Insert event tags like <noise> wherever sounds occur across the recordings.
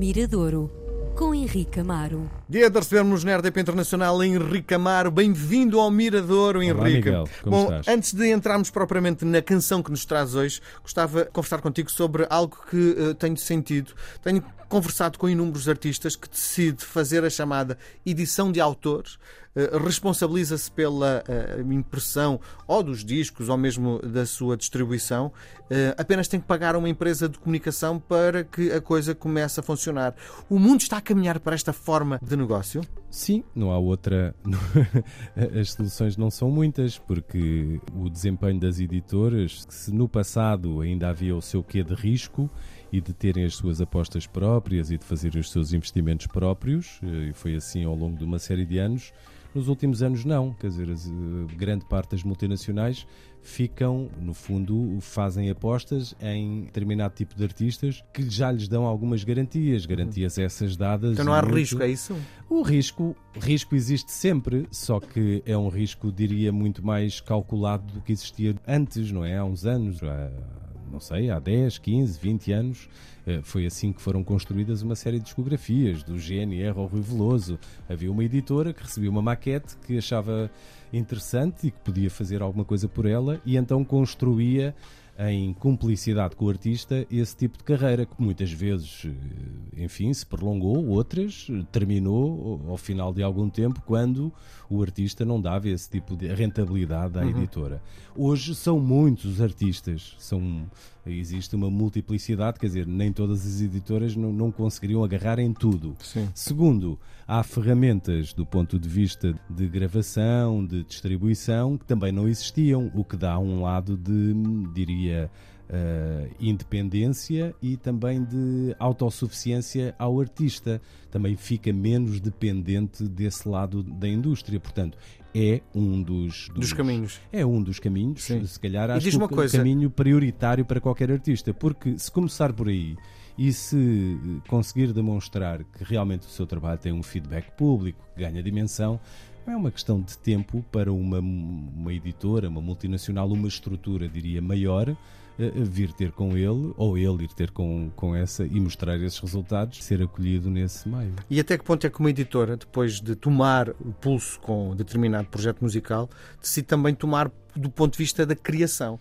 Miradouro, com Henrique Amaro. Dia de recebermos na RDP Internacional Henrique Amaro. Bem-vindo ao Miradouro, Henrique. Olá, Miguel. Como Bom, estás? antes de entrarmos propriamente na canção que nos traz hoje, gostava de conversar contigo sobre algo que eh, tenho sentido. Tenho conversado com inúmeros artistas que decide fazer a chamada edição de autores, responsabiliza-se pela eh, impressão ou dos discos ou mesmo da sua distribuição, eh, apenas tem que pagar a uma empresa de comunicação para que a coisa comece a funcionar. O mundo está a caminhar para esta forma de negócio? Sim, não há outra. <laughs> As soluções não são muitas, porque o desempenho das editoras, se no passado ainda havia o seu quê de risco e de terem as suas apostas próprias e de fazer os seus investimentos próprios, eh, e foi assim ao longo de uma série de anos, nos últimos anos não. Quer dizer, eh, grande parte das multinacionais ficam, no fundo, fazem apostas em determinado tipo de artistas que já lhes dão algumas garantias, garantias essas dadas. Então não há muito- risco, é isso? o risco, risco existe sempre, só que é um risco, diria, muito mais calculado do que existia antes, não é? Há uns anos, há, não sei, há 10, 15, 20 anos, eh, foi assim que foram construídas uma série de discografias, do GNR ao Rui Veloso. Havia uma editora que recebia uma maquete que achava interessante e que podia fazer alguma coisa por ela e então construía em cumplicidade com o artista esse tipo de carreira que muitas vezes, eh, enfim, se prolongou, outras terminou ao final de algum tempo quando o artista não dava esse tipo de rentabilidade à editora. Hoje são muitos os artistas, são existe uma multiplicidade, quer dizer, nem todas as editoras não, não conseguiriam agarrar em tudo. Sim. Segundo, há ferramentas do ponto de vista de gravação, de distribuição, que também não existiam, o que dá um lado de, diria, eh, independência e também de autossuficiência ao artista. Também fica menos dependente desse lado da indústria. Portanto, é um dos, Dos caminhos. é um dos caminhos, Sim. se calhar acho que coisa. caminho prioritário para qualquer artista, porque se começar por aí e se eh, conseguir demonstrar que realmente o seu trabalho tem um feedback público, que ganha dimensão, é uma questão de tempo para uma, uma editora, uma multinacional, uma estrutura, diria, maior, eh, vir ter com ele, ou ele ir ter com, com essa e mostrar esses resultados, ser acolhido nesse meio. E até que ponto é que uma editora, depois de tomar o pulso com determinado projeto musical, decide também tomar do ponto de vista da criação?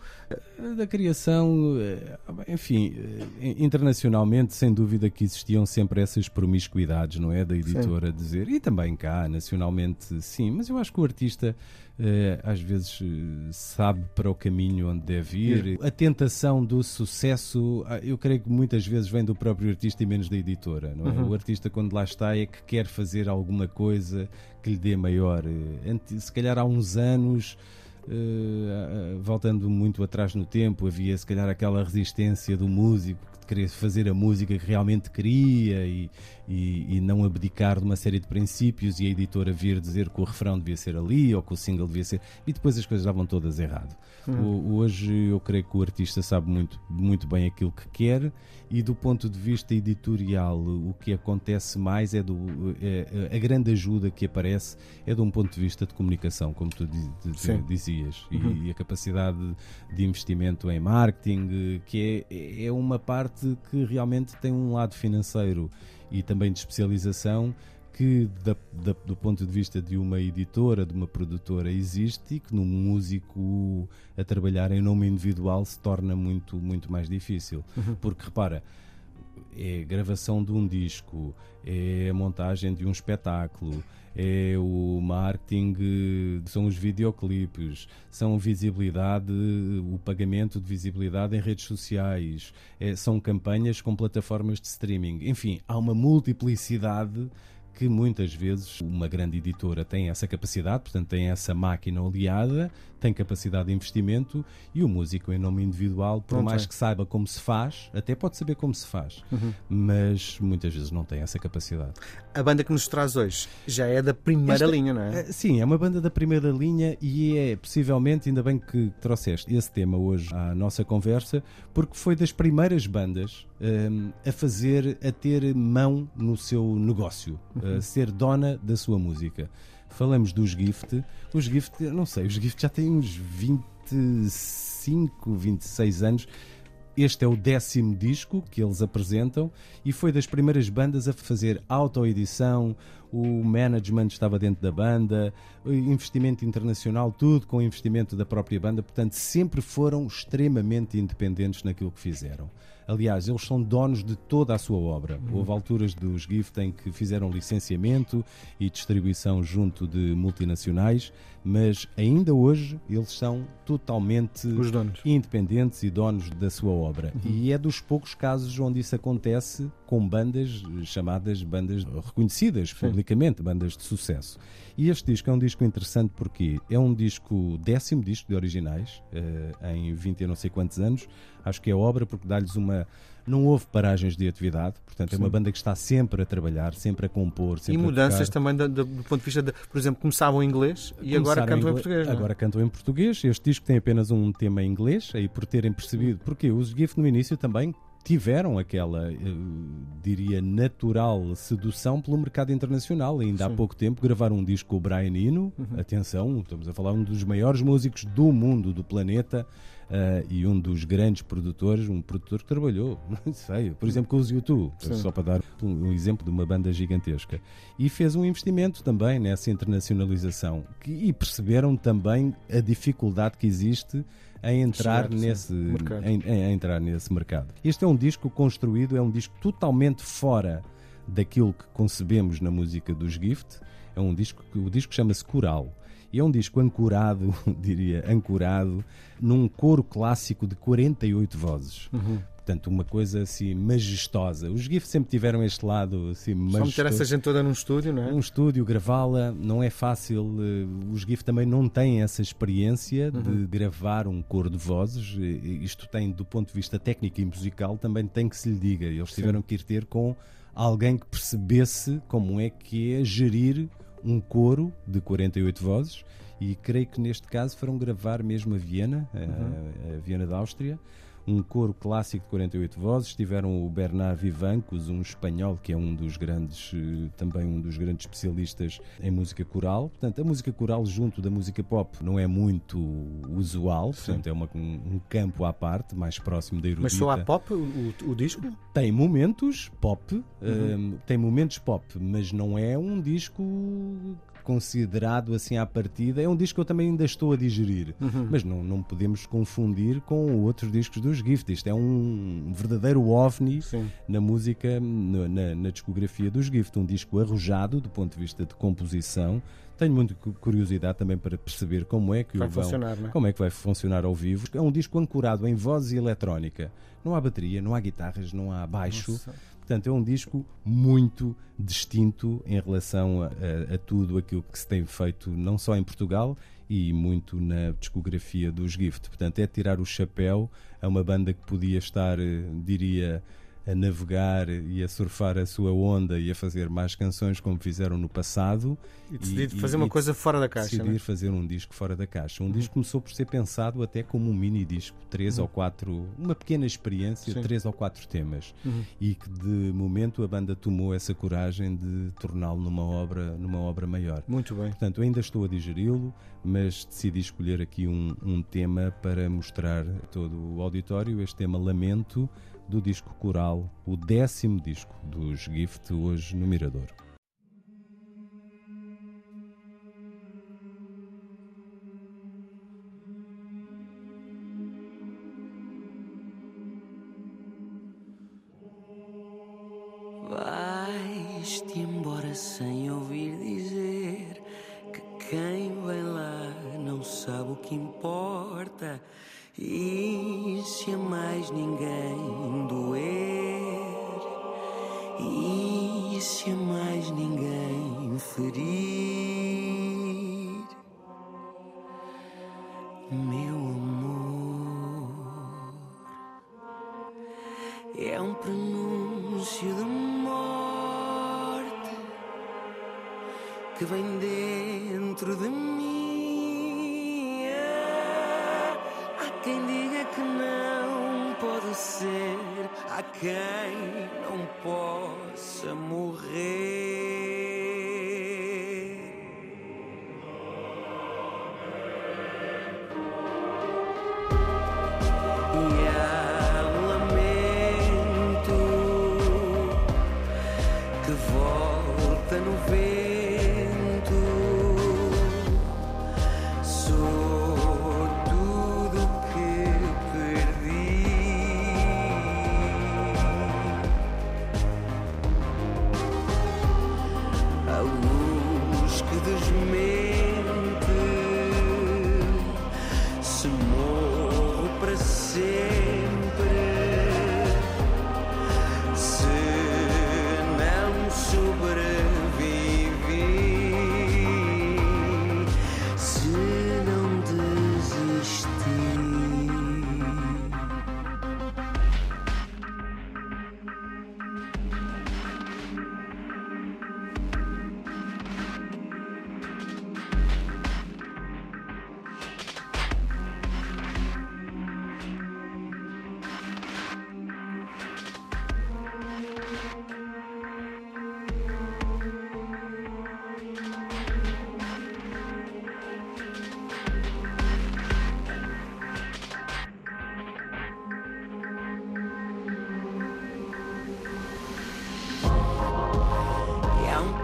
Da criação, eh, enfim, eh, internacionalmente, sem dúvida que existiam sempre essas promiscuidades, não é? Da editora dizer, e também cá, nacionalmente, sim, mas eu acho que o artista eh, às vezes sabe para o caminho onde deve ir. A tentação do sucesso, ah, eu creio que muitas vezes vem do próprio artista e menos da editora, não é? O artista, quando lá está, é que quer fazer alguma coisa que lhe dê maior. Se calhar há uns anos. Uh, voltando muito atrás no tempo, havia se calhar aquela resistência do músico que queria fazer a música que realmente queria e, e, e não abdicar de uma série de princípios e a editora vir dizer que o refrão devia ser ali ou que o single devia ser. E depois as coisas estavam todas errado. O- hoje eu creio que o artista sabe muito, muito bem aquilo que quer e do ponto de vista editorial o que acontece mais é, do, é- é- a grande ajuda que aparece é de um ponto de vista de comunicação, como tu di- di- Sim. dizias, e, e a capacidade de investimento em marketing, que é, é uma parte que realmente tem um lado financeiro e também de especialização que da- da- do ponto de vista de uma editora, de uma produtora existe e que num músico a trabalhar em nome individual se torna muito, muito mais difícil. Porque repara, é gravação de um disco, é a montagem de um espetáculo, é o marketing, são os videoclipes, são visibilidade, o pagamento de visibilidade em redes sociais, é- são campanhas com plataformas de streaming. Enfim, há uma multiplicidade que muitas vezes uma grande editora tem essa capacidade, portanto tem essa máquina oleada, tem capacidade de investimento e o músico em nome individual, por Não mais tem. que saiba como se faz, até pode saber como se faz, Uhum. mas muitas vezes não tem essa capacidade. A banda que nos traz hoje já é da primeira Esta- linha, não é? Eh, Sim, é uma banda da primeira linha e é possivelmente, ainda bem que trouxeste esse tema hoje à nossa conversa, porque foi das primeiras bandas ehm, a fazer, a ter mão no seu negócio, a ser dona da sua música. Falamos dos Gift. Os Gift, não sei, os Gift já têm uns 25, 26 anos. este é o décimo disco que eles apresentam e foi das primeiras bandas a fazer autoedição, o management estava dentro da banda, investimento internacional, tudo com investimento da própria banda, portanto sempre foram extremamente independentes naquilo que fizeram. Aliás, eles são donos de toda a sua obra. Uhum. Houve alturas dos GIFT em que fizeram licenciamento e distribuição junto de multinacionais, mas ainda hoje eles são totalmente independentes e donos da sua obra. Uhum. E é dos poucos casos onde isso acontece com bandas chamadas bandas reconhecidas Sim. Publicamente, bandas de sucesso. E este disco é um disco interessante porque é um disco, décimo disco de originais, uh, em 20 e não sei quantos anos. Acho que é obra porque dá-lhes uma. Não houve paragens de atividade, portanto, Sim. é uma banda que está sempre a trabalhar, sempre a compor. Sempre e mudanças também do, do, ponto de vista, de, por exemplo, começavam em inglês e Começaram agora cantam em, em português. É? Agora cantam em português. Este disco tem apenas um tema em inglês, aí por terem percebido, porque os GIF no início também tiveram aquela, diria, natural sedução pelo mercado internacional. Ainda Sim. há pouco tempo gravaram um disco com o Brian Eno. Uhum. Atenção, estamos a falar um dos maiores músicos do mundo, do planeta. Uh, e um dos grandes produtores, um produtor que trabalhou, <laughs> não sei, por exemplo, com os YouTube, Sim. só para dar um exemplo de uma banda gigantesca. E fez um investimento também nessa internacionalização. Que, e perceberam também a dificuldade que existe a entrar Chegar, nesse em, em, entrar nesse mercado. Este é um disco construído, é um disco totalmente fora daquilo que concebemos na música dos Gift. É um disco que o disco chama-se Coral. E é um disco ancorado, <laughs> diria, ancorado num coro clássico de 48 vozes. Uhum. Portanto, uma coisa assim majestosa. Os GIF sempre tiveram este lado assim majestoso. Só meter essa gente toda num estúdio, não é? Um estúdio, gravá-la, não é fácil. Eh, os GIF também não têm essa experiência uhum. de gravar um coro de vozes. Isto tem, do ponto de vista técnico e musical, também tem que se lhe diga. Eles tiveram Sim. que ir ter com alguém que percebesse como é que é gerir um coro de 48 vozes e creio que neste caso foram gravar mesmo a Viena, uhum. a, a Viena da Áustria, um coro clássico de 48 vozes. Tiveram o Bernard Vivancos, um espanhol que é um dos grandes, eh, também um dos grandes especialistas em música coral. Portanto, a música coral junto da música pop não é muito usual, portanto, Sim. é uma, um, campo à parte, mais próximo da erudita. Mas só há pop o, o, disco? Tem momentos pop, uhum. um, tem momentos pop, mas não é um disco considerado assim à partida. É um disco que eu também ainda estou a digerir, uhum. mas não, não podemos confundir com outros discos dos Gift. Isto é um verdadeiro ovni Sim. na música, na, na, discografia dos Gift. Um disco arrojado do ponto de vista de composição. Tenho muita curiosidade também para perceber como é que vai o vão, funcionar, é? como é que vai funcionar ao vivo. É um disco ancorado em voz e eletrónica. Não há bateria, não há guitarras, não há baixo. Nossa. Portanto, é um disco muito distinto em relação a, a, a, tudo aquilo que se tem feito, não só em Portugal e muito na discografia dos Gift. Portanto, é tirar o chapéu a uma banda que podia estar, eh, diria, a navegar e a surfar a sua onda e a fazer mais canções como fizeram no passado. E decidir fazer uma coisa fora da caixa. Decidir né? fazer um disco fora da caixa. Um uhum. disco começou por ser pensado até como um mini disco, três uhum. ou quatro, uma pequena experiência, Sim. três ou quatro temas. Uhum. E que de momento a banda tomou essa coragem de torná-lo numa obra, numa obra maior. Muito bem. Portanto, ainda estou a digeri-lo, mas decidi escolher aqui um, um tema para mostrar todo o auditório. Este tema Lamento do disco coral, o décimo disco dos Gift, hoje no Mirador. Vais-te embora sem ouvir dizer que quem vem lá não sabe o que importa. E se mais ninguém doer, e se mais ninguém ferir, meu amor, é um prenúncio de morte que vem dentro de mim. Que não pode ser, há quem não possa morrer.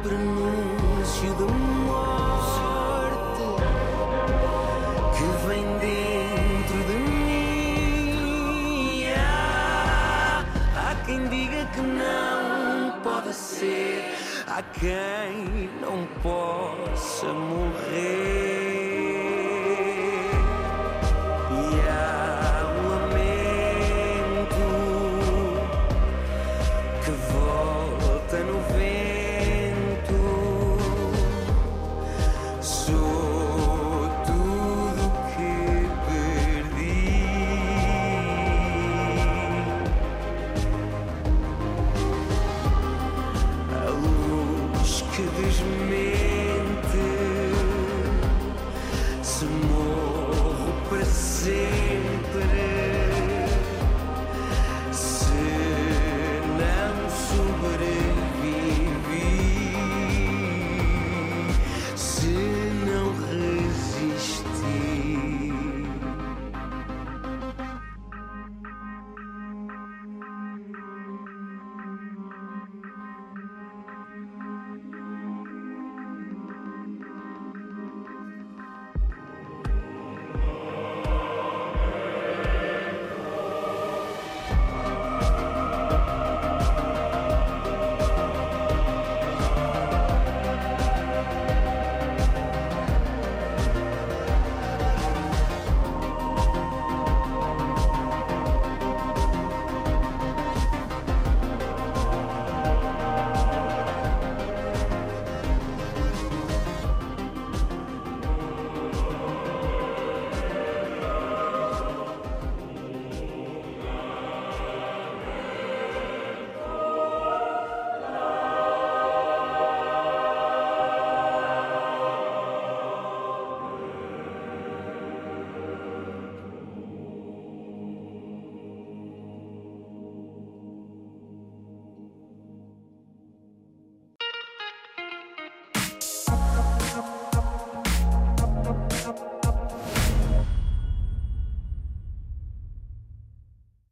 Prenúncio de morte que vem dentro de mim. Há, há quem diga que não pode ser, há quem não possa morrer.